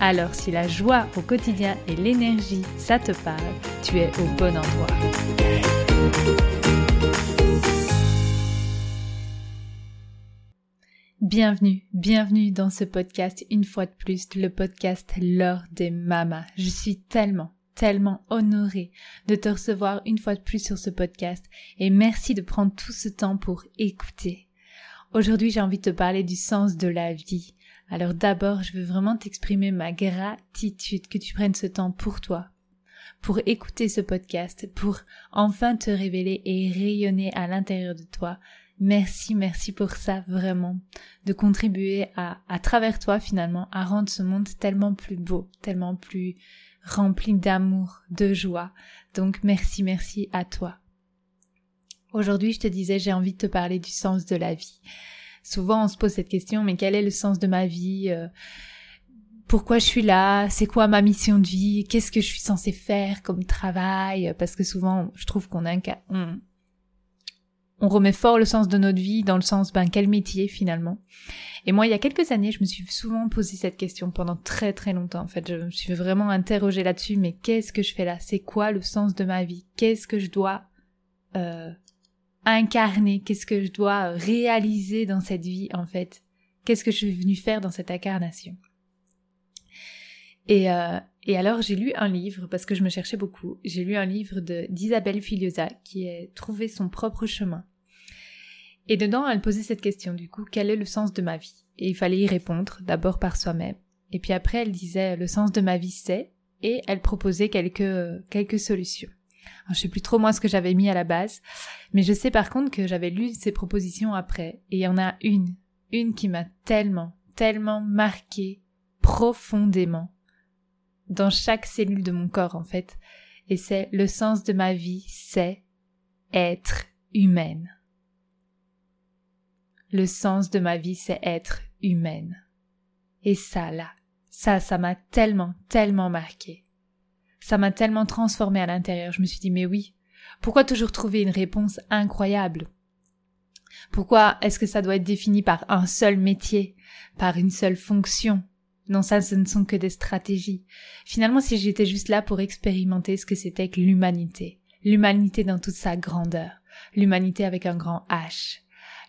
Alors si la joie au quotidien et l'énergie, ça te parle, tu es au bon endroit. Bienvenue, bienvenue dans ce podcast une fois de plus, le podcast L'heure des mamas. Je suis tellement tellement honorée de te recevoir une fois de plus sur ce podcast et merci de prendre tout ce temps pour écouter. Aujourd'hui, j'ai envie de te parler du sens de la vie. Alors d'abord, je veux vraiment t'exprimer ma gratitude que tu prennes ce temps pour toi, pour écouter ce podcast, pour enfin te révéler et rayonner à l'intérieur de toi. Merci, merci pour ça vraiment, de contribuer à, à travers toi finalement, à rendre ce monde tellement plus beau, tellement plus rempli d'amour, de joie. Donc merci, merci à toi. Aujourd'hui, je te disais, j'ai envie de te parler du sens de la vie. Souvent, on se pose cette question, mais quel est le sens de ma vie euh, Pourquoi je suis là C'est quoi ma mission de vie Qu'est-ce que je suis censée faire comme travail Parce que souvent, je trouve qu'on a un, on remet fort le sens de notre vie dans le sens ben quel métier finalement. Et moi il y a quelques années je me suis souvent posé cette question pendant très très longtemps en fait. Je me suis vraiment interrogée là-dessus mais qu'est-ce que je fais là? C'est quoi le sens de ma vie? Qu'est-ce que je dois euh, incarner qu'est-ce que je dois réaliser dans cette vie en fait? Qu'est-ce que je suis venue faire dans cette incarnation? Et, euh, et alors j'ai lu un livre, parce que je me cherchais beaucoup, j'ai lu un livre d'Isabelle Filiosa qui est Trouver son propre chemin. Et dedans, elle posait cette question, du coup, quel est le sens de ma vie? Et il fallait y répondre, d'abord par soi-même. Et puis après, elle disait, le sens de ma vie c'est, et elle proposait quelques, quelques solutions. Alors, je sais plus trop moi ce que j'avais mis à la base, mais je sais par contre que j'avais lu ces propositions après, et il y en a une, une qui m'a tellement, tellement marqué profondément dans chaque cellule de mon corps en fait. Et c'est le sens de ma vie, c'est être humaine. Le sens de ma vie, c'est être humaine. Et ça, là, ça, ça m'a tellement, tellement marqué. Ça m'a tellement transformé à l'intérieur. Je me suis dit, mais oui, pourquoi toujours trouver une réponse incroyable? Pourquoi est-ce que ça doit être défini par un seul métier, par une seule fonction? Non, ça, ce ne sont que des stratégies. Finalement, si j'étais juste là pour expérimenter ce que c'était que l'humanité, l'humanité dans toute sa grandeur, l'humanité avec un grand H,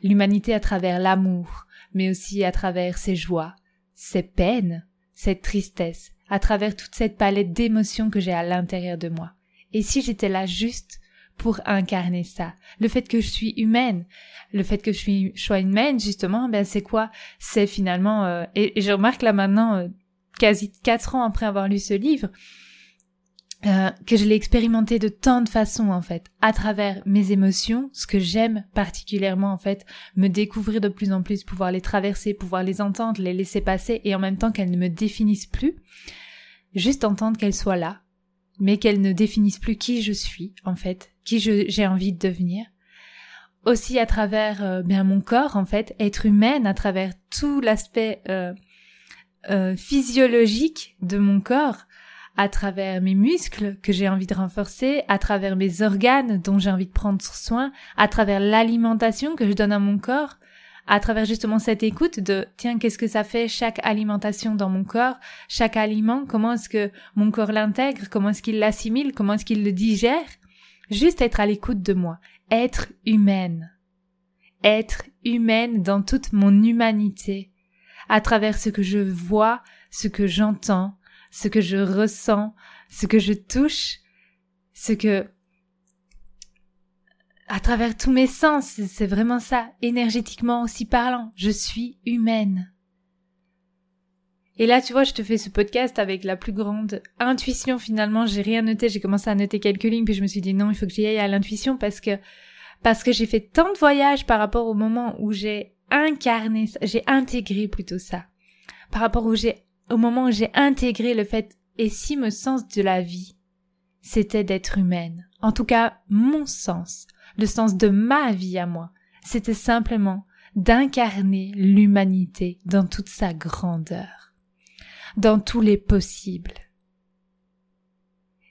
l'humanité à travers l'amour, mais aussi à travers ses joies, ses peines, cette tristesse, à travers toute cette palette d'émotions que j'ai à l'intérieur de moi. Et si j'étais là juste pour incarner ça, le fait que je suis humaine, le fait que je suis sois humaine justement, ben c'est quoi? C'est finalement euh, et, je remarque là maintenant, euh, quasi quatre ans après avoir lu ce livre, euh, que je l'ai expérimenté de tant de façons en fait, à travers mes émotions, ce que j'aime particulièrement en fait, me découvrir de plus en plus, pouvoir les traverser, pouvoir les entendre, les laisser passer et en même temps qu'elles ne me définissent plus, juste entendre qu'elles soient là, mais qu'elles ne définissent plus qui je suis en fait, qui j'ai envie de devenir. Aussi à travers euh, bien mon corps en fait, être humaine à travers tout l'aspect euh, physiologique de mon corps, à travers mes muscles que j'ai envie de renforcer, à travers mes organes dont j'ai envie de prendre soin, à travers l'alimentation que je donne à mon corps, à travers justement cette écoute de tiens qu'est-ce que ça fait chaque alimentation dans mon corps, chaque aliment, comment est-ce que mon corps l'intègre, comment est-ce qu'il l'assimile, comment est-ce qu'il le digère, juste être à l'écoute de moi, être humaine, être humaine dans toute mon humanité, à travers ce que je vois, ce que j'entends, ce que je ressens, ce que je touche, ce que à travers tous mes sens, c'est vraiment ça, énergétiquement aussi parlant, je suis humaine. Et là, tu vois, je te fais ce podcast avec la plus grande intuition finalement, j'ai rien noté, j'ai commencé à noter quelques lignes, puis je me suis dit non, il faut que j'y aille à l'intuition parce que parce que j'ai fait tant de voyages par rapport au moment où j'ai incarné, j'ai intégré plutôt ça. Par rapport où j'ai au moment où j'ai intégré le fait Et si mon sens de la vie, c'était d'être humaine, en tout cas mon sens, le sens de ma vie à moi, c'était simplement d'incarner l'humanité dans toute sa grandeur, dans tous les possibles.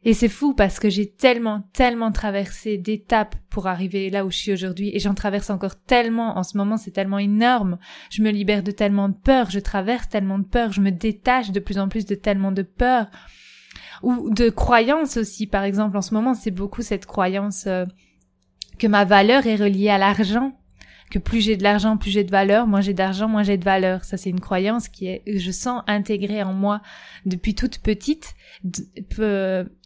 Et c'est fou parce que j'ai tellement, tellement traversé d'étapes pour arriver là où je suis aujourd'hui et j'en traverse encore tellement. En ce moment, c'est tellement énorme. Je me libère de tellement de peur, je traverse tellement de peur, je me détache de plus en plus de tellement de peur ou de croyances aussi. Par exemple, en ce moment, c'est beaucoup cette croyance euh, que ma valeur est reliée à l'argent que plus j'ai de l'argent, plus j'ai de valeur, moins j'ai d'argent, moins j'ai de valeur. Ça, c'est une croyance qui est, je sens intégrée en moi depuis toute petite,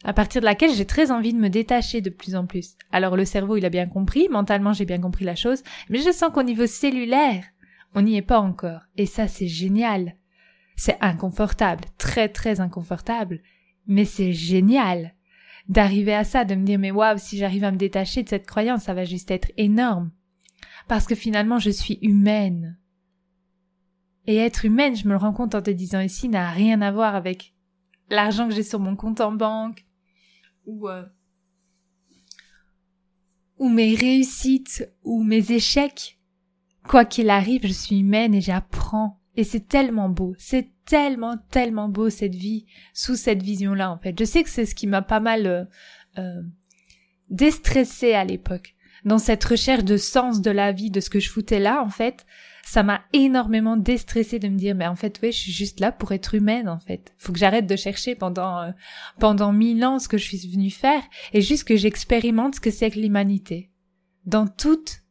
à partir de laquelle j'ai très envie de me détacher de plus en plus. Alors le cerveau, il a bien compris, mentalement, j'ai bien compris la chose, mais je sens qu'au niveau cellulaire, on n'y est pas encore. Et ça, c'est génial. C'est inconfortable, très très inconfortable, mais c'est génial d'arriver à ça, de me dire mais waouh, si j'arrive à me détacher de cette croyance, ça va juste être énorme parce que finalement je suis humaine. Et être humaine, je me le rends compte en te disant ici, n'a rien à voir avec l'argent que j'ai sur mon compte en banque ou euh, ou mes réussites ou mes échecs. Quoi qu'il arrive, je suis humaine et j'apprends. Et c'est tellement beau, c'est tellement, tellement beau cette vie sous cette vision-là en fait. Je sais que c'est ce qui m'a pas mal euh, euh déstressé à l'époque dans cette recherche de sens de la vie, de ce que je foutais là, en fait, ça m'a énormément déstressé de me dire, mais en fait, oui, je suis juste là pour être humaine, en fait. Faut que j'arrête de chercher pendant, euh, pendant mille ans ce que je suis venue faire et juste que j'expérimente ce que c'est que l'humanité. Dans toutes,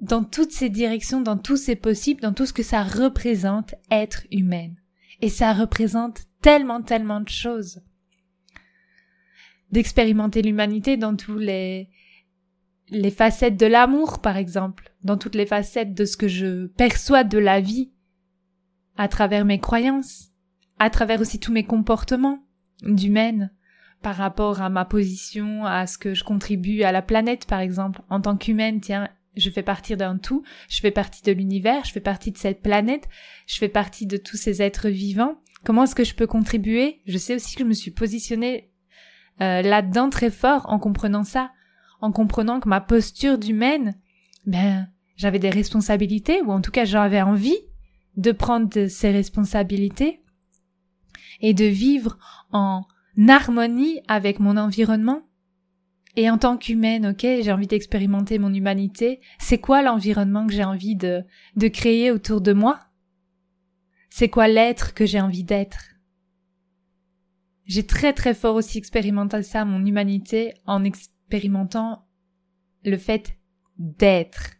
dans toutes ces directions, dans tous ces possibles, dans tout ce que ça représente être humaine. Et ça représente tellement, tellement de choses. D'expérimenter l'humanité dans tous les, les facettes de l'amour, par exemple, dans toutes les facettes de ce que je perçois de la vie, à travers mes croyances, à travers aussi tous mes comportements d'humaine, par rapport à ma position, à ce que je contribue à la planète, par exemple, en tant qu'humaine, tiens, je fais partie d'un tout, je fais partie de l'univers, je fais partie de cette planète, je fais partie de tous ces êtres vivants. Comment est-ce que je peux contribuer? Je sais aussi que je me suis positionnée euh, là-dedans très fort en comprenant ça, en comprenant que ma posture d'humaine, ben, j'avais des responsabilités, ou en tout cas j'avais envie de prendre ces responsabilités et de vivre en harmonie avec mon environnement. Et en tant qu'humaine, ok, j'ai envie d'expérimenter mon humanité. C'est quoi l'environnement que j'ai envie de, de créer autour de moi? C'est quoi l'être que j'ai envie d'être? J'ai très très fort aussi expérimenté ça, mon humanité, en, expérimentant le fait d'être,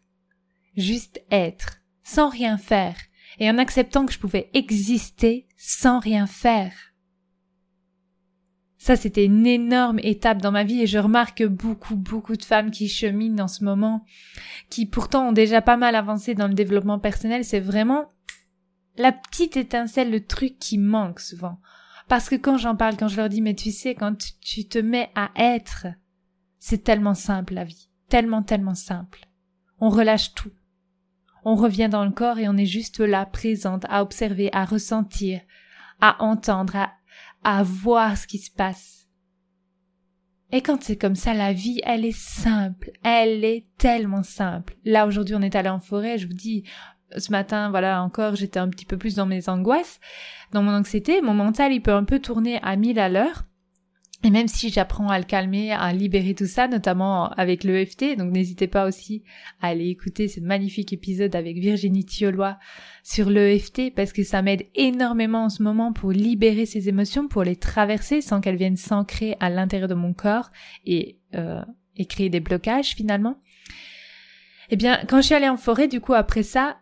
juste être, sans rien faire, et en acceptant que je pouvais exister sans rien faire. Ça, c'était une énorme étape dans ma vie et je remarque beaucoup, beaucoup de femmes qui cheminent en ce moment, qui pourtant ont déjà pas mal avancé dans le développement personnel. C'est vraiment la petite étincelle, le truc qui manque souvent. Parce que quand j'en parle, quand je leur dis, mais tu sais, quand tu te mets à être, c'est tellement simple la vie, tellement tellement simple. On relâche tout. On revient dans le corps et on est juste là, présente, à observer, à ressentir, à entendre, à, à voir ce qui se passe. Et quand c'est comme ça, la vie, elle est simple, elle est tellement simple. Là, aujourd'hui, on est allé en forêt, je vous dis, ce matin, voilà, encore, j'étais un petit peu plus dans mes angoisses, dans mon anxiété, mon mental, il peut un peu tourner à mille à l'heure, et même si j'apprends à le calmer, à libérer tout ça, notamment avec l'EFT, donc n'hésitez pas aussi à aller écouter ce magnifique épisode avec Virginie Thiolois sur l'EFT parce que ça m'aide énormément en ce moment pour libérer ces émotions, pour les traverser sans qu'elles viennent s'ancrer à l'intérieur de mon corps et, euh, créer des blocages finalement. Eh bien, quand je suis allée en forêt, du coup, après ça,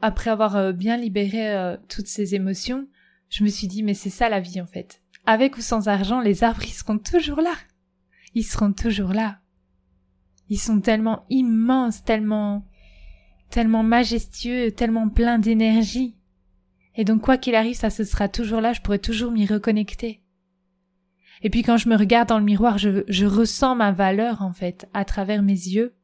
après avoir euh, bien libéré euh, toutes ces émotions, je me suis dit, mais c'est ça la vie en fait avec ou sans argent, les arbres, ils seront toujours là. Ils seront toujours là. Ils sont tellement immenses, tellement, tellement majestueux, tellement pleins d'énergie. Et donc, quoi qu'il arrive, ça ce sera toujours là, je pourrai toujours m'y reconnecter. Et puis quand je me regarde dans le miroir, je, je ressens ma valeur, en fait, à travers mes yeux.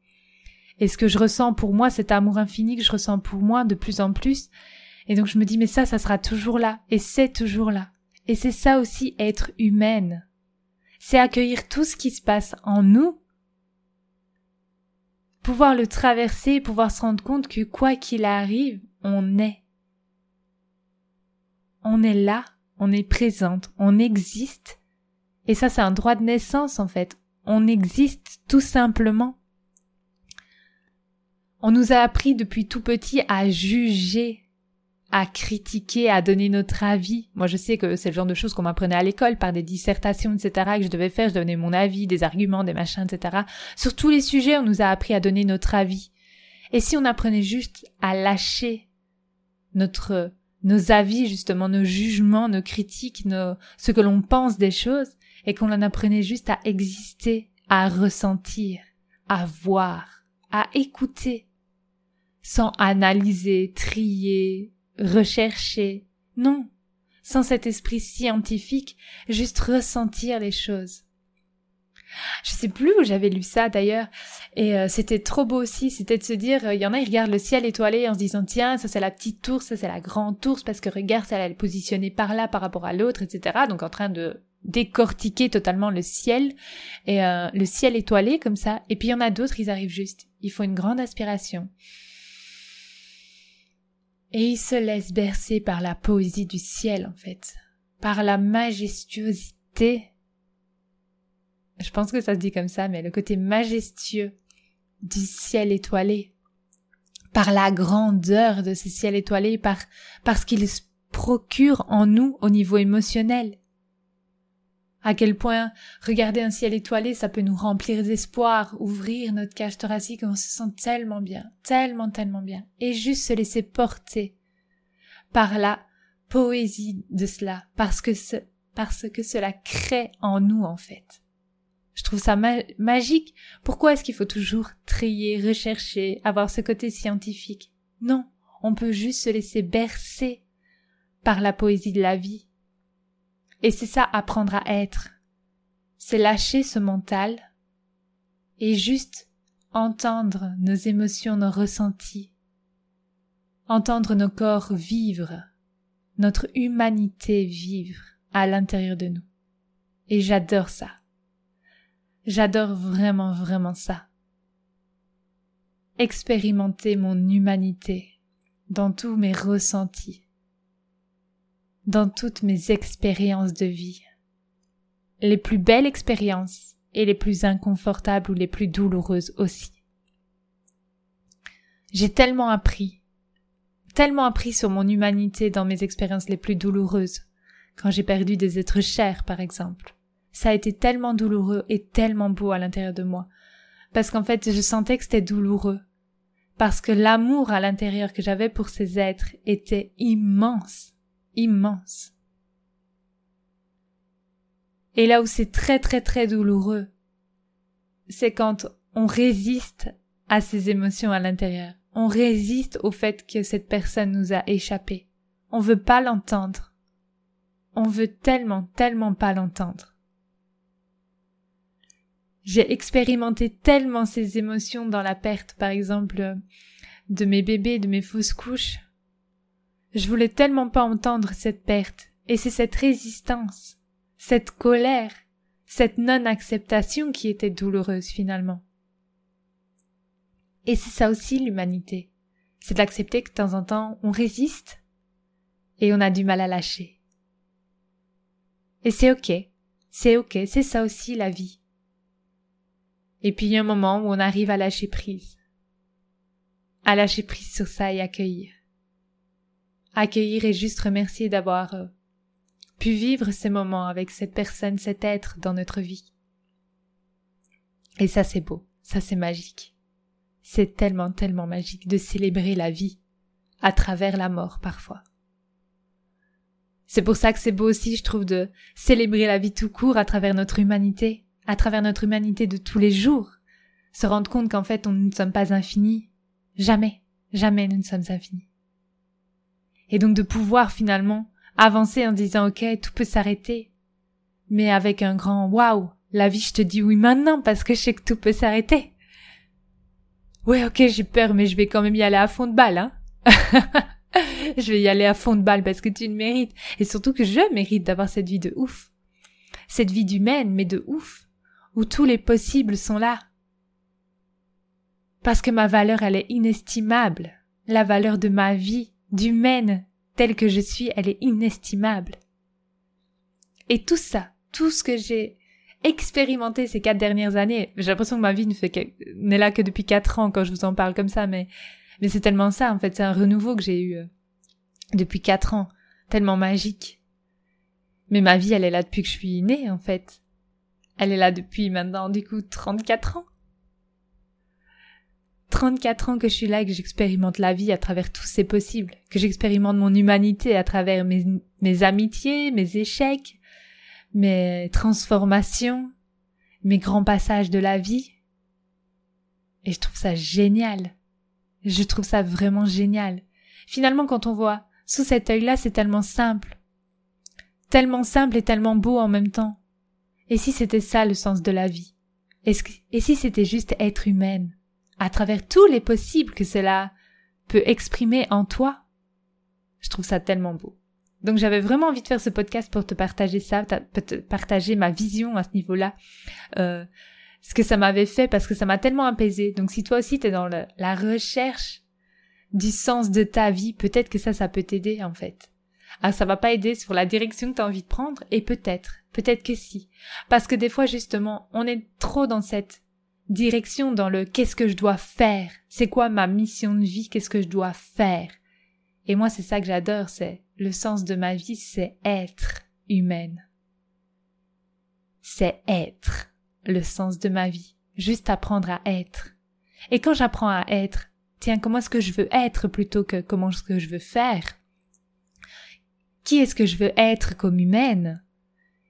Et ce que je ressens pour moi, cet amour infini que je ressens pour moi de plus en plus. Et donc je me dis, mais ça, ça sera toujours là. Et c'est toujours là. Et c'est ça aussi être humaine. C'est accueillir tout ce qui se passe en nous, pouvoir le traverser, pouvoir se rendre compte que quoi qu'il arrive, on est. On est là, on est présente, on existe. Et ça, c'est un droit de naissance, en fait. On existe tout simplement. On nous a appris depuis tout petit à juger à critiquer, à donner notre avis. Moi, je sais que c'est le genre de choses qu'on m'apprenait à l'école par des dissertations, etc., que je devais faire. Je donnais mon avis, des arguments, des machins, etc. Sur tous les sujets, on nous a appris à donner notre avis. Et si on apprenait juste à lâcher notre, nos avis, justement, nos jugements, nos critiques, nos, ce que l'on pense des choses, et qu'on en apprenait juste à exister, à ressentir, à voir, à écouter, sans analyser, trier, rechercher. Non. Sans cet esprit scientifique, juste ressentir les choses. Je sais plus où j'avais lu ça d'ailleurs, et euh, c'était trop beau aussi, c'était de se dire, il y en a, ils regardent le ciel étoilé en se disant, tiens, ça c'est la petite tour, ça c'est la grande tour, parce que regarde, ça elle est positionnée par là par rapport à l'autre, etc. Donc en train de décortiquer totalement le ciel, et euh, le ciel étoilé comme ça, et puis il y en a d'autres, ils arrivent juste, il faut une grande aspiration et il se laisse bercer par la poésie du ciel, en fait, par la majestuosité. Je pense que ça se dit comme ça, mais le côté majestueux du ciel étoilé, par la grandeur de ce ciel étoilé, par, parce qu'il procure en nous au niveau émotionnel à quel point regarder un ciel étoilé, ça peut nous remplir d'espoir, ouvrir notre cage thoracique, on se sent tellement bien, tellement, tellement bien. Et juste se laisser porter par la poésie de cela, parce que ce, parce que cela crée en nous, en fait. Je trouve ça magique. Pourquoi est-ce qu'il faut toujours trier, rechercher, avoir ce côté scientifique? Non. On peut juste se laisser bercer par la poésie de la vie, et c'est ça apprendre à être. C'est lâcher ce mental et juste entendre nos émotions, nos ressentis, entendre nos corps vivre, notre humanité vivre à l'intérieur de nous. Et j'adore ça. J'adore vraiment, vraiment ça. Expérimenter mon humanité dans tous mes ressentis dans toutes mes expériences de vie. Les plus belles expériences et les plus inconfortables ou les plus douloureuses aussi. J'ai tellement appris, tellement appris sur mon humanité dans mes expériences les plus douloureuses, quand j'ai perdu des êtres chers par exemple. Ça a été tellement douloureux et tellement beau à l'intérieur de moi, parce qu'en fait je sentais que c'était douloureux, parce que l'amour à l'intérieur que j'avais pour ces êtres était immense immense. Et là où c'est très très très douloureux, c'est quand on résiste à ces émotions à l'intérieur. On résiste au fait que cette personne nous a échappé. On veut pas l'entendre. On veut tellement, tellement pas l'entendre. J'ai expérimenté tellement ces émotions dans la perte, par exemple, de mes bébés, de mes fausses couches, je voulais tellement pas entendre cette perte, et c'est cette résistance, cette colère, cette non-acceptation qui était douloureuse finalement. Et c'est ça aussi l'humanité, c'est d'accepter que de temps en temps on résiste, et on a du mal à lâcher. Et c'est ok, c'est ok, c'est ça aussi la vie. Et puis il y a un moment où on arrive à lâcher prise. À lâcher prise sur ça et accueillir accueillir et juste remercier d'avoir euh, pu vivre ces moments avec cette personne, cet être dans notre vie. Et ça c'est beau, ça c'est magique. C'est tellement, tellement magique de célébrer la vie à travers la mort parfois. C'est pour ça que c'est beau aussi, je trouve, de célébrer la vie tout court à travers notre humanité, à travers notre humanité de tous les jours. Se rendre compte qu'en fait, on ne sommes pas infinis. Jamais, jamais nous ne sommes infinis et donc de pouvoir finalement avancer en disant ok tout peut s'arrêter mais avec un grand waouh la vie je te dis oui maintenant parce que je sais que tout peut s'arrêter ouais ok j'ai peur mais je vais quand même y aller à fond de balle hein je vais y aller à fond de balle parce que tu le mérites. Et surtout que je mérite d'avoir cette vie de ouf. Cette vie d'humaine, mais de ouf. Où tous les possibles sont là. Parce que ma valeur, elle est inestimable. La valeur de ma vie, d'humaine, telle que je suis, elle est inestimable. Et tout ça, tout ce que j'ai expérimenté ces quatre dernières années, j'ai l'impression que ma vie n'est là que depuis quatre ans quand je vous en parle comme ça, mais mais c'est tellement ça, en fait, c'est un renouveau que j'ai eu euh, depuis quatre ans, tellement magique. Mais ma vie, elle est là depuis que je suis née, en fait. Elle est là depuis maintenant, du coup, 34 ans. 34 ans que je suis là et que j'expérimente la vie à travers tous ces possibles, que j'expérimente mon humanité à travers mes, mes amitiés, mes échecs, mes transformations, mes grands passages de la vie. Et je trouve ça génial. Je trouve ça vraiment génial. Finalement, quand on voit sous cet œil-là, c'est tellement simple. Tellement simple et tellement beau en même temps. Et si c'était ça le sens de la vie? et si c'était juste être humaine, à travers tous les possibles que cela peut exprimer en toi? Je trouve ça tellement beau. Donc j'avais vraiment envie de faire ce podcast pour te partager ça, te partager ma vision à ce niveau-là. Euh, ce que ça m'avait fait parce que ça m'a tellement apaisé. Donc si toi aussi t'es dans la recherche du sens de ta vie, peut-être que ça, ça peut t'aider en fait. Ah, ça va pas aider sur la direction que tu as envie de prendre, et peut-être, peut-être que si. Parce que des fois, justement, on est trop dans cette direction, dans le qu'est-ce que je dois faire, c'est quoi ma mission de vie, qu'est-ce que je dois faire? Et moi, c'est ça que j'adore, c'est le sens de ma vie, c'est être humaine. C'est être le sens de ma vie, juste apprendre à être. Et quand j'apprends à être, tiens, comment est-ce que je veux être plutôt que comment est-ce que je veux faire? Qui est-ce que je veux être comme humaine?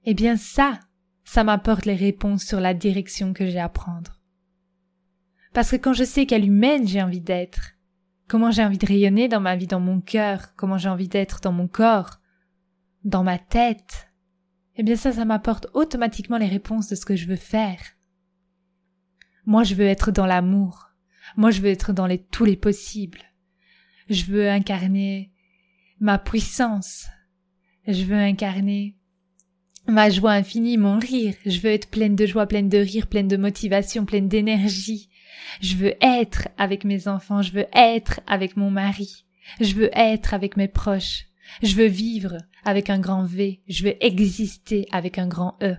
Eh bien ça, ça m'apporte les réponses sur la direction que j'ai à prendre. Parce que quand je sais quelle humaine j'ai envie d'être, comment j'ai envie de rayonner dans ma vie, dans mon cœur, comment j'ai envie d'être dans mon corps, dans ma tête, eh bien ça, ça m'apporte automatiquement les réponses de ce que je veux faire. Moi, je veux être dans l'amour. Moi, je veux être dans les, tous les possibles. Je veux incarner ma puissance. Je veux incarner ma joie infinie, mon rire. Je veux être pleine de joie, pleine de rire, pleine de motivation, pleine d'énergie. Je veux être avec mes enfants, je veux être avec mon mari. Je veux être avec mes proches. Je veux vivre avec un grand V. Je veux exister avec un grand E.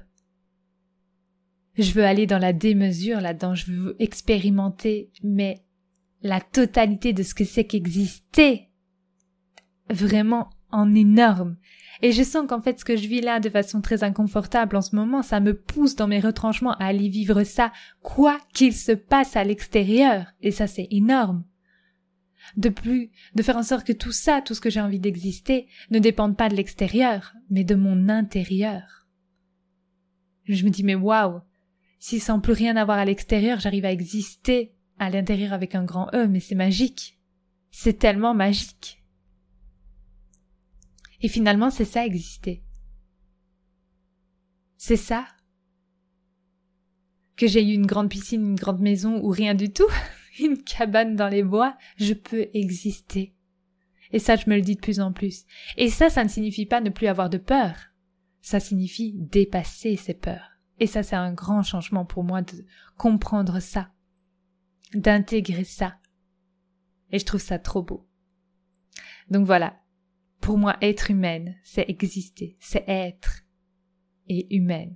Je veux aller dans la démesure là-dedans, je veux expérimenter, mais la totalité de ce que c'est qu'exister. Vraiment en énorme. Et je sens qu'en fait ce que je vis là de façon très inconfortable en ce moment, ça me pousse dans mes retranchements à aller vivre ça, quoi qu'il se passe à l'extérieur. Et ça c'est énorme. De plus, de faire en sorte que tout ça, tout ce que j'ai envie d'exister, ne dépende pas de l'extérieur, mais de mon intérieur. Je me dis mais waouh, si sans plus rien avoir à l'extérieur, j'arrive à exister à l'intérieur avec un grand E, mais c'est magique. C'est tellement magique. Et finalement, c'est ça exister. C'est ça. Que j'ai eu une grande piscine, une grande maison ou rien du tout, une cabane dans les bois, je peux exister. Et ça, je me le dis de plus en plus. Et ça, ça ne signifie pas ne plus avoir de peur. Ça signifie dépasser ses peurs. Et ça, c'est un grand changement pour moi de comprendre ça, d'intégrer ça. Et je trouve ça trop beau. Donc voilà. Pour moi, être humaine, c'est exister, c'est être. Et humaine.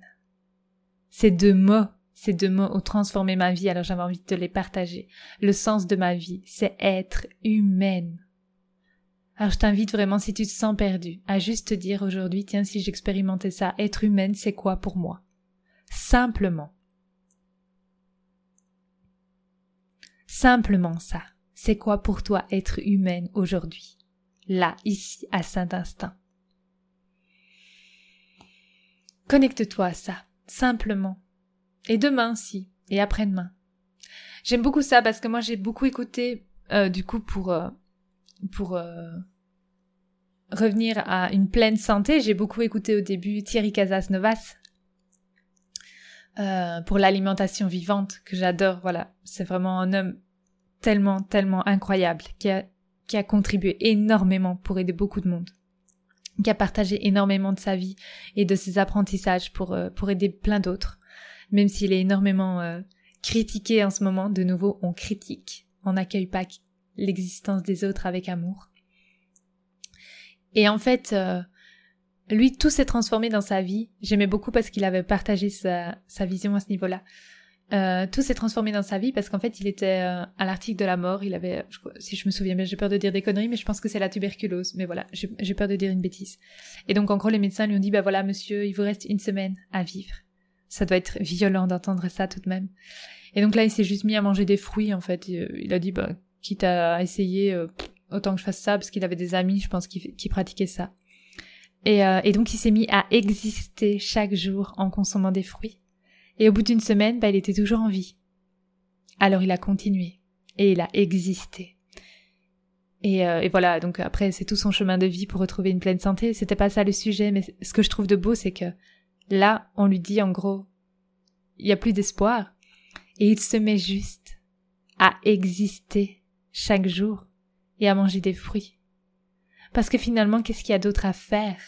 Ces deux mots, ces deux mots ont transformé ma vie, alors j'avais envie de te les partager. Le sens de ma vie, c'est être humaine. Alors je t'invite vraiment, si tu te sens perdu, à juste te dire aujourd'hui, tiens, si j'expérimentais ça, être humaine, c'est quoi pour moi? Simplement. Simplement ça. C'est quoi pour toi être humaine aujourd'hui? Là, ici, à cet instant. Connecte-toi à ça, simplement. Et demain aussi, et après-demain. J'aime beaucoup ça parce que moi j'ai beaucoup écouté, euh, du coup, pour, euh, pour euh, revenir à une pleine santé, j'ai beaucoup écouté au début Thierry Casas Novas, euh, pour l'alimentation vivante que j'adore. Voilà, c'est vraiment un homme tellement, tellement incroyable qui a qui a contribué énormément pour aider beaucoup de monde, qui a partagé énormément de sa vie et de ses apprentissages pour, euh, aider plein d'autres. Même s'il est énormément euh, critiqué en ce moment, de nouveau, on critique, on n'accueille pas l'existence des autres avec amour. Et en fait, euh, lui, tout s'est transformé dans sa vie. J'aimais beaucoup parce qu'il avait partagé sa, sa vision à ce niveau-là. Euh, tout s'est transformé dans sa vie parce qu'en fait, il était euh, à l'article de la mort. Il avait, si je me souviens bien, j'ai peur de dire des conneries, mais je pense que c'est la tuberculose. Mais voilà, j'ai peur de dire une bêtise. Et donc, en gros, les médecins lui ont dit, bah voilà, monsieur, il vous reste une semaine à vivre. Ça doit être violent d'entendre ça tout de même. Et donc là, il s'est juste mis à manger des fruits, en fait. Il a dit, bah, quitte à essayer, euh, autant que je fasse ça, parce qu'il avait des amis, je pense, qui, qui pratiquaient ça. Et, et donc, il s'est mis à exister chaque jour en consommant des fruits. Et au bout d'une semaine, bah, il était toujours en vie. Alors il a continué. Et il a existé. Et, euh, et voilà, donc après, c'est tout son chemin de vie pour retrouver une pleine santé. C'était pas ça le sujet, mais ce que je trouve de beau, c'est que là, on lui dit en gros, il y a plus d'espoir. Et il se met juste à exister chaque jour et à manger des fruits. Parce que finalement, qu'est-ce qu'il y a d'autre à faire?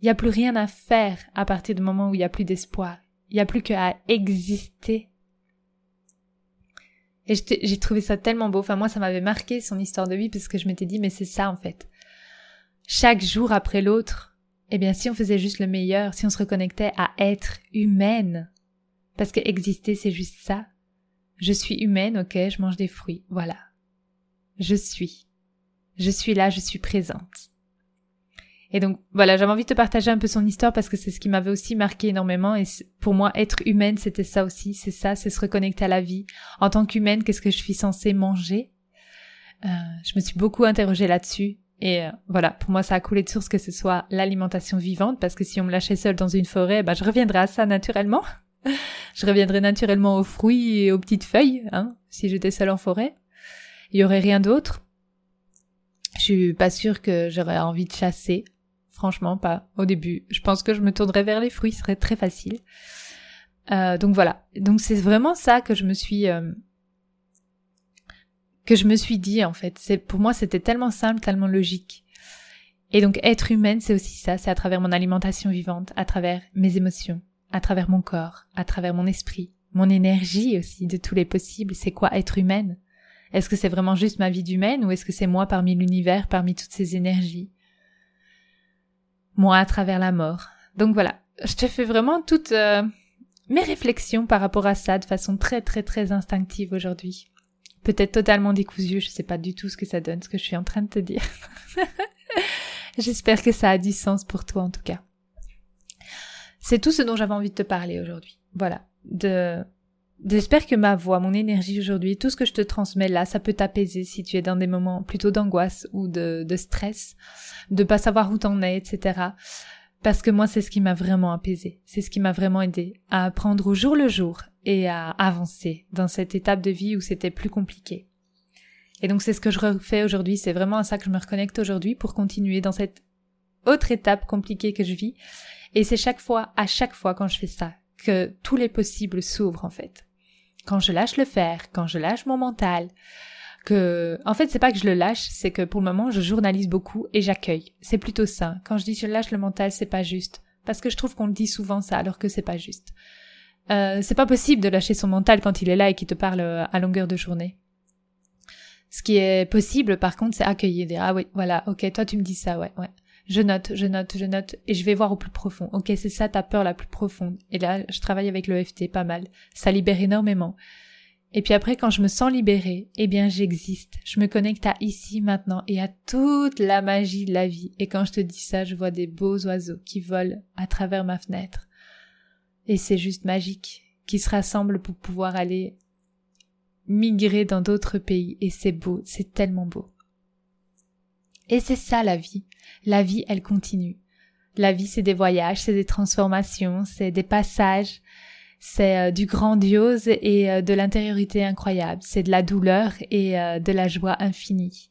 Il n'y a plus rien à faire à partir du moment où il n'y a plus d'espoir. Il n'y a plus qu'à exister. Et j'ai trouvé ça tellement beau. Enfin, moi, ça m'avait marqué son histoire de vie parce que je m'étais dit, mais c'est ça, en fait. Chaque jour après l'autre, eh bien, si on faisait juste le meilleur, si on se reconnectait à être humaine, parce que exister, c'est juste ça. Je suis humaine, ok, je mange des fruits, voilà. Je suis. Je suis là, je suis présente. Et donc voilà, j'avais envie de te partager un peu son histoire parce que c'est ce qui m'avait aussi marqué énormément. Et pour moi, être humaine, c'était ça aussi. C'est ça, c'est se reconnecter à la vie. En tant qu'humaine, qu'est-ce que je suis censée manger? Euh, Je me suis beaucoup interrogée là-dessus. Et euh, voilà, pour moi, ça a coulé de source que ce soit l'alimentation vivante, parce que si on me lâchait seule dans une forêt, bah, je reviendrais à ça naturellement. je reviendrais naturellement aux fruits et aux petites feuilles, hein, si j'étais seule en forêt. Il y aurait rien d'autre. Je suis pas sûre que j'aurais envie de chasser. Franchement, pas au début. Je pense que je me tournerais vers les fruits, ce serait très facile. Euh, donc voilà. Donc c'est vraiment ça que je me suis euh, que je me suis dit en fait. C'est pour moi c'était tellement simple, tellement logique. Et donc être humaine, c'est aussi ça. C'est à travers mon alimentation vivante, à travers mes émotions, à travers mon corps, à travers mon esprit, mon énergie aussi de tous les possibles. C'est quoi être humaine? Est-ce que c'est vraiment juste ma vie d'humaine ou est-ce que c'est moi parmi l'univers, parmi toutes ces énergies? Moi à travers la mort. Donc voilà, je te fais vraiment toutes euh, mes réflexions par rapport à ça de façon très très très instinctive aujourd'hui. Peut-être totalement décousue, je sais pas du tout ce que ça donne, ce que je suis en train de te dire. J'espère que ça a du sens pour toi en tout cas. C'est tout ce dont j'avais envie de te parler aujourd'hui. Voilà, de J'espère que ma voix, mon énergie aujourd'hui, tout ce que je te transmets là, ça peut t'apaiser si tu es dans des moments plutôt d'angoisse ou de, stress, de pas savoir où t'en es, etc. Parce que moi, c'est ce qui m'a vraiment apaisé. C'est ce qui m'a vraiment aidé à apprendre au jour le jour et à avancer dans cette étape de vie où c'était plus compliqué. Et donc, c'est ce que je refais aujourd'hui. C'est vraiment à ça que je me reconnecte aujourd'hui pour continuer dans cette autre étape compliquée que je vis. Et c'est chaque fois, à chaque fois quand je fais ça, que tous les possibles s'ouvrent, en fait quand je lâche le faire, quand je lâche mon mental, que, en fait, c'est pas que je le lâche, c'est que pour le moment, je journalise beaucoup et j'accueille. C'est plutôt ça. Quand je dis je lâche le mental, c'est pas juste. Parce que je trouve qu'on le dit souvent ça, alors que c'est pas juste. Euh, c'est pas possible de lâcher son mental quand il est là et qu'il te parle euh, à longueur de journée. Ce qui est possible, par contre, c'est accueillir, dire, ah oui, voilà, ok, toi tu me dis ça, ouais, ouais je note, je note, je note, et je vais voir au plus profond. Ok, c'est ça ta peur la plus profonde. Et là, je travaille avec l'EFT pas mal. Ça libère énormément. Et puis après, quand je me sens libérée, eh bien, j'existe. Je me connecte à ici, maintenant, et à toute la magie de la vie. Et quand je te dis ça, je vois des beaux oiseaux qui volent à travers ma fenêtre. Et c'est juste magique, qui se rassemblent pour pouvoir aller migrer dans d'autres pays. Et c'est beau, c'est tellement beau. Et c'est ça la vie. La vie, elle continue. La vie, c'est des voyages, c'est des transformations, c'est des passages, c'est euh, du grandiose et euh, de l'intériorité incroyable, c'est de la douleur et euh, de la joie infinie.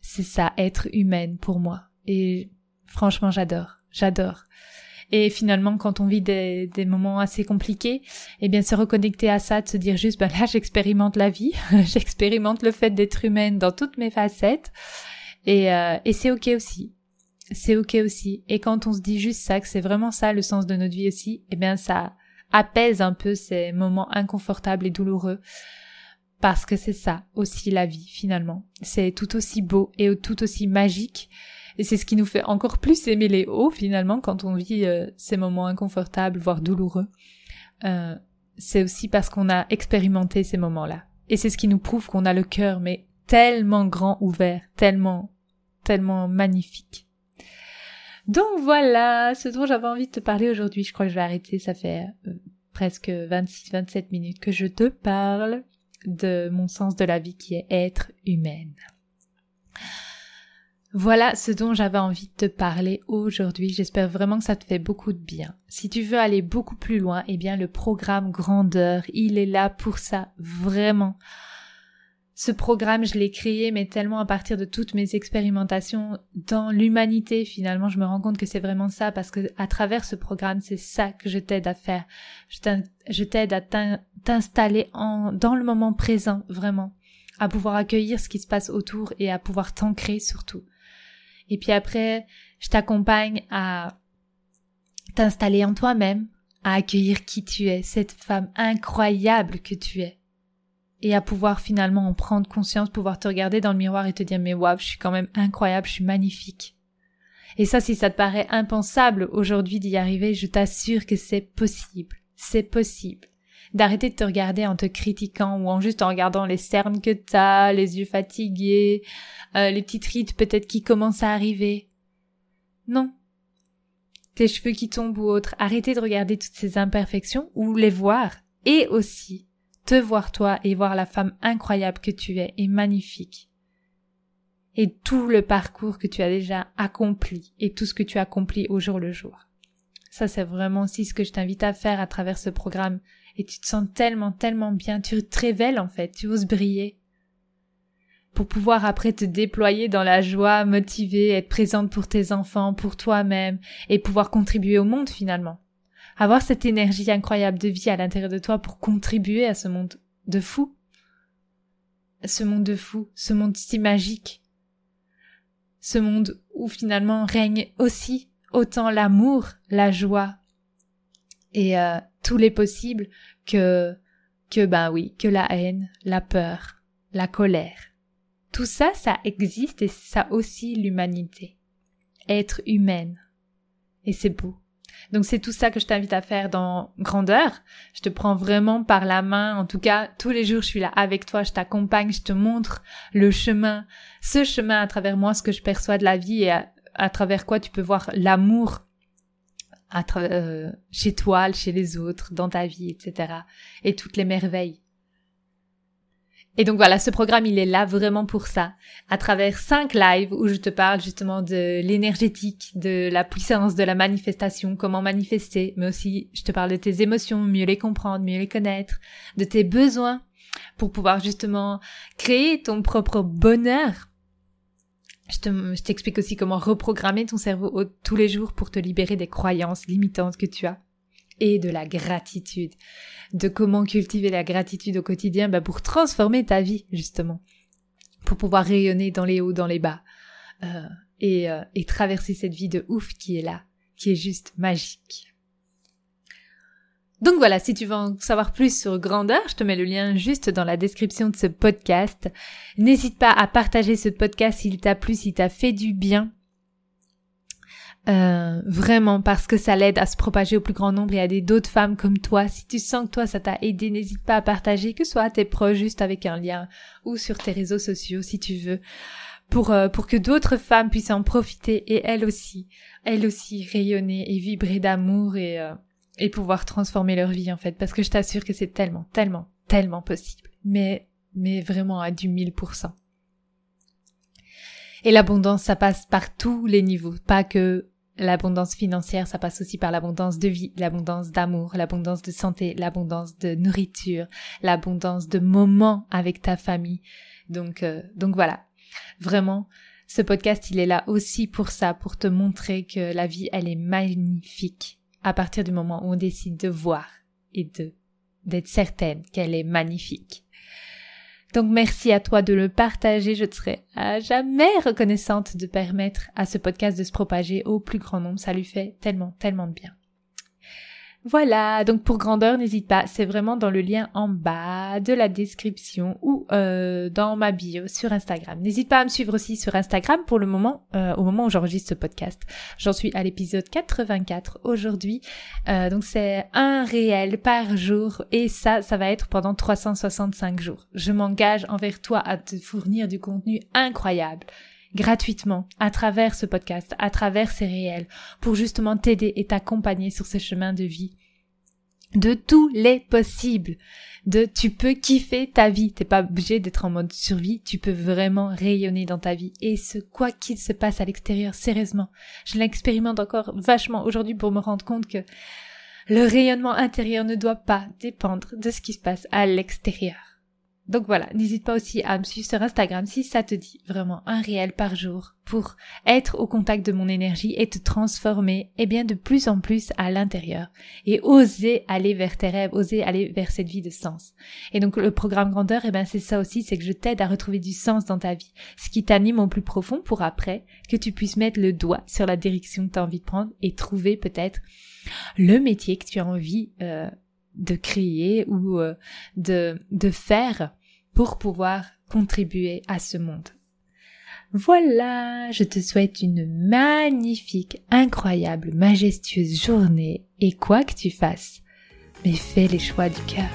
C'est ça, être humaine pour moi. Et franchement, j'adore, j'adore. Et finalement, quand on vit des, moments assez compliqués, eh bien, se reconnecter à ça, de se dire juste, ben là, j'expérimente la vie, j'expérimente le fait d'être humaine dans toutes mes facettes, et, euh, et c'est ok aussi. C'est ok aussi. Et quand on se dit juste ça, que c'est vraiment ça le sens de notre vie aussi, eh bien, ça apaise un peu ces moments inconfortables et douloureux parce que c'est ça aussi la vie finalement. C'est tout aussi beau et tout aussi magique. Et c'est ce qui nous fait encore plus aimer les hauts finalement quand on vit euh, ces moments inconfortables, voire douloureux. Euh, c'est aussi parce qu'on a expérimenté ces moments-là. Et c'est ce qui nous prouve qu'on a le cœur, mais tellement grand ouvert, tellement, tellement magnifique. Donc voilà, ce dont j'avais envie de te parler aujourd'hui. Je crois que je vais arrêter, ça fait euh, presque 26-27 minutes que je te parle de mon sens de la vie qui est être humaine. Voilà ce dont j'avais envie de te parler aujourd'hui. J'espère vraiment que ça te fait beaucoup de bien. Si tu veux aller beaucoup plus loin, eh bien le programme Grandeur, il est là pour ça, vraiment. Ce programme, je l'ai créé, mais tellement à partir de toutes mes expérimentations dans l'humanité. Finalement, je me rends compte que c'est vraiment ça, parce que à travers ce programme, c'est ça que je t'aide à faire. Je t'aide à t'installer dans le moment présent, vraiment. À pouvoir accueillir ce qui se passe autour et à pouvoir t'ancrer surtout. Et puis après, je t'accompagne à t'installer en toi-même, à accueillir qui tu es, cette femme incroyable que tu es et à pouvoir finalement en prendre conscience, pouvoir te regarder dans le miroir et te dire mais waouh, je suis quand même incroyable, je suis magnifique. Et ça, si ça te paraît impensable aujourd'hui d'y arriver, je t'assure que c'est possible. C'est possible. D'arrêter de te regarder en te critiquant ou en juste en regardant les cernes que t'as, les yeux fatigués, euh, les petites rides peut-être qui commencent à arriver. Non. Tes cheveux qui tombent ou autres. Arrêtez de regarder toutes ces imperfections ou les voir. Et aussi, te voir toi et voir la femme incroyable que tu es et magnifique. Et tout le parcours que tu as déjà accompli et tout ce que tu accomplis au jour le jour. Ça, c'est vraiment aussi ce que je t'invite à faire à travers ce programme. Et tu te sens tellement, tellement bien. Tu te révèles, en fait. Tu oses briller. Pour pouvoir après te déployer dans la joie, motiver, être présente pour tes enfants, pour toi-même, et pouvoir contribuer au monde finalement avoir cette énergie incroyable de vie à l'intérieur de toi pour contribuer à ce monde de fou. Ce monde de fou, ce monde si magique. Ce monde où finalement règne aussi autant l'amour, la joie et euh, tous les possibles que que ben oui, que la haine, la peur, la colère. Tout ça, ça existe et ça aussi l'humanité. Être humaine. Et c'est beau. Donc c'est tout ça que je t'invite à faire dans grandeur. Je te prends vraiment par la main. En tout cas, tous les jours, je suis là avec toi, je t'accompagne, je te montre le chemin, ce chemin à travers moi, ce que je perçois de la vie et à, travers quoi tu peux voir l'amour euh, chez toi, chez les autres, dans ta vie, etc. Et toutes les merveilles. Et donc voilà, ce programme, il est là vraiment pour ça. À travers cinq lives où je te parle justement de l'énergétique, de la puissance de la manifestation, comment manifester, mais aussi je te parle de tes émotions, mieux les comprendre, mieux les connaître, de tes besoins pour pouvoir justement créer ton propre bonheur. Je t'explique aussi comment reprogrammer ton cerveau tous les jours pour te libérer des croyances limitantes que tu as et de la gratitude. De comment cultiver la gratitude au quotidien bah pour transformer ta vie, justement. Pour pouvoir rayonner dans les hauts, dans les bas. Euh, et, euh, et traverser cette vie de ouf qui est là, qui est juste magique. Donc voilà, si tu veux en savoir plus sur Grandeur, je te mets le lien juste dans la description de ce podcast. N'hésite pas à partager ce podcast s'il t'a plu, s'il t'a fait du bien. Euh, vraiment parce que ça l'aide à se propager au plus grand nombre et à des d'autres femmes comme toi. Si tu sens que toi ça t'a aidé, n'hésite pas à partager, que ce soit à tes proches juste avec un lien ou sur tes réseaux sociaux si tu veux, pour euh, pour que d'autres femmes puissent en profiter et elles aussi, elles aussi rayonner et vibrer d'amour et euh, et pouvoir transformer leur vie en fait. Parce que je t'assure que c'est tellement, tellement, tellement possible. Mais mais vraiment à du mille pour cent. Et l'abondance, ça passe par tous les niveaux, pas que L'abondance financière, ça passe aussi par l'abondance de vie, l'abondance d'amour, l'abondance de santé, l'abondance de nourriture, l'abondance de moments avec ta famille. Donc, euh, donc voilà. Vraiment, Ce podcast, il est là aussi pour ça, pour te montrer que la vie, elle est magnifique à partir du moment où on décide de voir et de d'être certaine qu'elle est magnifique. Donc merci à toi de le partager, je te serai à jamais reconnaissante de permettre à ce podcast de se propager au plus grand nombre, ça lui fait tellement, tellement de bien. Voilà, donc pour grandeur, n'hésite pas, c'est vraiment dans le lien en bas de la description ou euh, dans ma bio sur Instagram. N'hésite pas à me suivre aussi sur Instagram pour le moment, euh, au moment où j'enregistre ce podcast. J'en suis à l'épisode 84 aujourd'hui, euh, donc c'est un réel par jour et ça, ça va être pendant 365 jours. Je m'engage envers toi à te fournir du contenu incroyable gratuitement à travers ce podcast, à travers ces réels, pour justement t'aider et t'accompagner sur ce chemin de vie de tous les possibles. De tu peux kiffer ta vie, t'es pas obligé d'être en mode survie, tu peux vraiment rayonner dans ta vie et ce quoi qu'il se passe à l'extérieur, sérieusement, je l'expérimente encore vachement aujourd'hui pour me rendre compte que le rayonnement intérieur ne doit pas dépendre de ce qui se passe à l'extérieur. Donc voilà, n'hésite pas aussi à me suivre sur Instagram si ça te dit vraiment un réel par jour pour être au contact de mon énergie et te transformer eh bien de plus en plus à l'intérieur et oser aller vers tes rêves, oser aller vers cette vie de sens. Et donc le programme grandeur, eh ben c'est ça aussi, c'est que je t'aide à retrouver du sens dans ta vie, ce qui t'anime au plus profond pour après que tu puisses mettre le doigt sur la direction que tu as envie de prendre et trouver peut-être le métier que tu as envie euh, de créer ou euh, de, de faire pour pouvoir contribuer à ce monde. Voilà, je te souhaite une magnifique, incroyable, majestueuse journée et quoi que tu fasses, mais fais les choix du cœur.